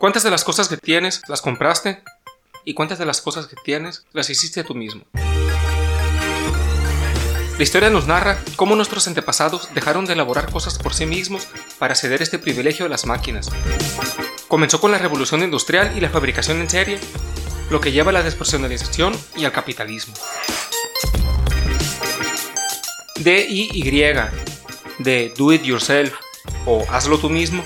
¿Cuántas de las cosas que tienes las compraste? ¿Y cuántas de las cosas que tienes las hiciste tú mismo? La historia nos narra cómo nuestros antepasados dejaron de elaborar cosas por sí mismos para ceder este privilegio a las máquinas. Comenzó con la revolución industrial y la fabricación en serie, lo que lleva a la despersonalización y al capitalismo. DIY, de Do It Yourself o Hazlo tú mismo,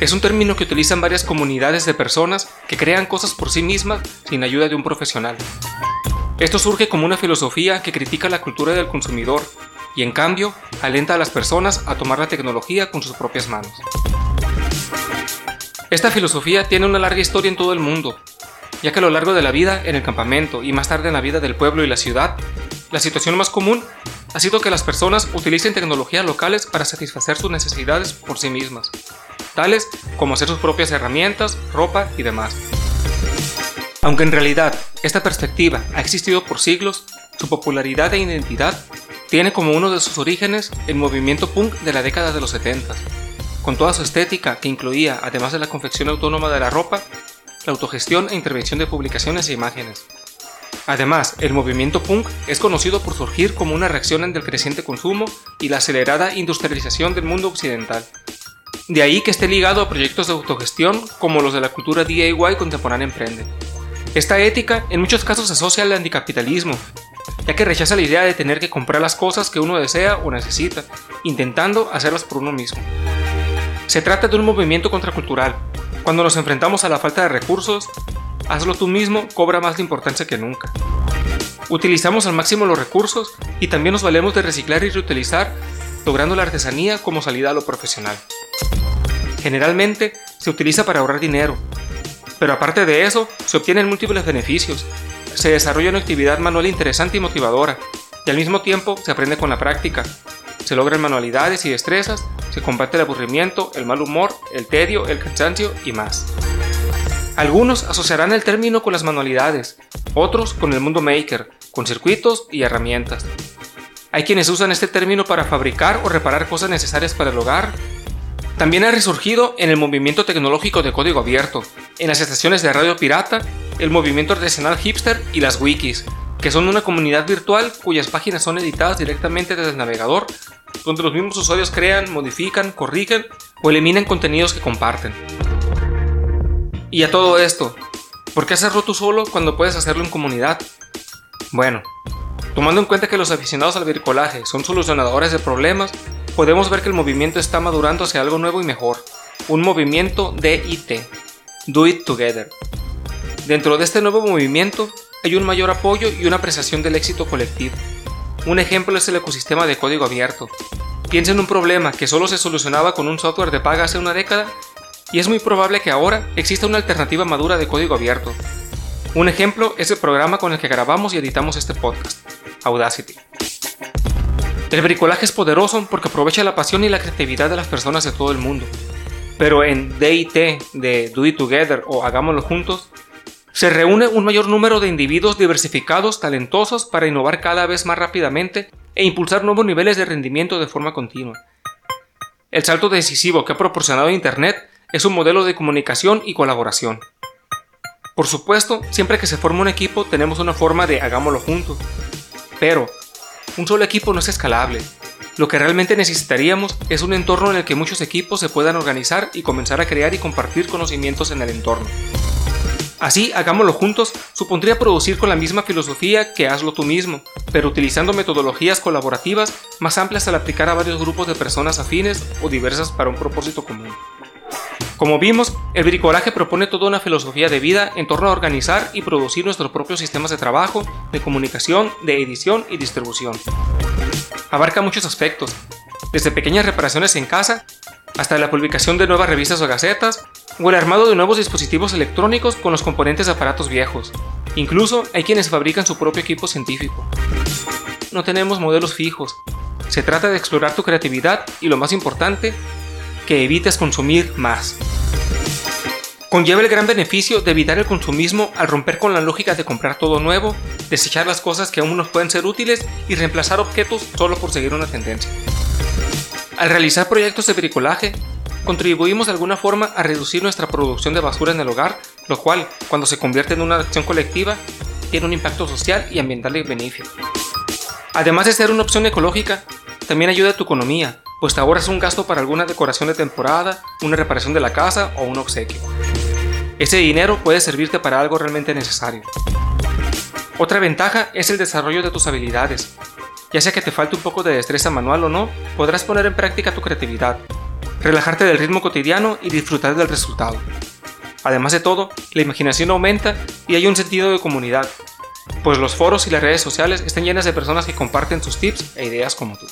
es un término que utilizan varias comunidades de personas que crean cosas por sí mismas sin ayuda de un profesional. Esto surge como una filosofía que critica la cultura del consumidor y en cambio alenta a las personas a tomar la tecnología con sus propias manos. Esta filosofía tiene una larga historia en todo el mundo, ya que a lo largo de la vida en el campamento y más tarde en la vida del pueblo y la ciudad, la situación más común ha sido que las personas utilicen tecnologías locales para satisfacer sus necesidades por sí mismas, como hacer sus propias herramientas, ropa y demás. Aunque en realidad esta perspectiva ha existido por siglos, su popularidad e identidad tiene como uno de sus orígenes el movimiento punk de la década de los 70, con toda su estética que incluía, además de la confección autónoma de la ropa, la autogestión e intervención de publicaciones e imágenes. Además, el movimiento punk es conocido por surgir como una reacción ante el creciente consumo y la acelerada industrialización del mundo occidental, de ahí que esté ligado a proyectos de autogestión como los de la cultura DIY contemporánea emprende. Esta ética en muchos casos se asocia al anticapitalismo, ya que rechaza la idea de tener que comprar las cosas que uno desea o necesita, intentando hacerlas por uno mismo. Se trata de un movimiento contracultural. Cuando nos enfrentamos a la falta de recursos, hazlo tú mismo cobra más de importancia que nunca. Utilizamos al máximo los recursos y también nos valemos de reciclar y reutilizar, logrando la artesanía como salida a lo profesional. Generalmente se utiliza para ahorrar dinero, pero aparte de eso, se obtienen múltiples beneficios. Se desarrolla una actividad manual interesante y motivadora, y al mismo tiempo se aprende con la práctica. Se logran manualidades y destrezas, se combate el aburrimiento, el mal humor, el tedio, el cansancio y más. Algunos asociarán el término con las manualidades, otros con el mundo maker, con circuitos y herramientas. Hay quienes usan este término para fabricar o reparar cosas necesarias para el hogar, también ha resurgido en el movimiento tecnológico de código abierto, en las estaciones de radio pirata, el movimiento artesanal hipster y las wikis, que son una comunidad virtual cuyas páginas son editadas directamente desde el navegador, donde los mismos usuarios crean, modifican, corrigen o eliminan contenidos que comparten. Y a todo esto, ¿por qué hacerlo tú solo cuando puedes hacerlo en comunidad? Bueno, tomando en cuenta que los aficionados al bricolaje son solucionadores de problemas, podemos ver que el movimiento está madurando hacia algo nuevo y mejor, un movimiento DIT, Do It Together. Dentro de este nuevo movimiento hay un mayor apoyo y una apreciación del éxito colectivo. Un ejemplo es el ecosistema de código abierto. Piensa en un problema que solo se solucionaba con un software de paga hace una década y es muy probable que ahora exista una alternativa madura de código abierto. Un ejemplo es el programa con el que grabamos y editamos este podcast, Audacity. El bricolaje es poderoso porque aprovecha la pasión y la creatividad de las personas de todo el mundo. Pero en DIT, de Do It Together o Hagámoslo Juntos, se reúne un mayor número de individuos diversificados, talentosos, para innovar cada vez más rápidamente e impulsar nuevos niveles de rendimiento de forma continua. El salto decisivo que ha proporcionado Internet es un modelo de comunicación y colaboración. Por supuesto, siempre que se forma un equipo tenemos una forma de hagámoslo juntos, pero un solo equipo no es escalable. Lo que realmente necesitaríamos es un entorno en el que muchos equipos se puedan organizar y comenzar a crear y compartir conocimientos en el entorno. Así, hagámoslo juntos, supondría producir con la misma filosofía que hazlo tú mismo, pero utilizando metodologías colaborativas más amplias al aplicar a varios grupos de personas afines o diversas para un propósito común. Como vimos, el bricolaje propone toda una filosofía de vida en torno a organizar y producir nuestros propios sistemas de trabajo, de comunicación, de edición y distribución. Abarca muchos aspectos, desde pequeñas reparaciones en casa hasta la publicación de nuevas revistas o gacetas, o el armado de nuevos dispositivos electrónicos con los componentes de aparatos viejos. Incluso hay quienes fabrican su propio equipo científico. No tenemos modelos fijos. Se trata de explorar tu creatividad y lo más importante, que evites consumir más. Conlleva el gran beneficio de evitar el consumismo al romper con la lógica de comprar todo nuevo, desechar las cosas que aún nos pueden ser útiles y reemplazar objetos solo por seguir una tendencia. Al realizar proyectos de bricolaje, contribuimos de alguna forma a reducir nuestra producción de basura en el hogar, lo cual, cuando se convierte en una acción colectiva, tiene un impacto social y ambiental de beneficio. Además de ser una opción ecológica, también ayuda a tu economía, pues te ahorras un gasto para alguna decoración de temporada, una reparación de la casa o un obsequio. Ese dinero puede servirte para algo realmente necesario. Otra ventaja es el desarrollo de tus habilidades. Ya sea que te falte un poco de destreza manual o no, podrás poner en práctica tu creatividad, relajarte del ritmo cotidiano y disfrutar del resultado. Además de todo, la imaginación aumenta y hay un sentido de comunidad, pues los foros y las redes sociales están llenas de personas que comparten sus tips e ideas como tú.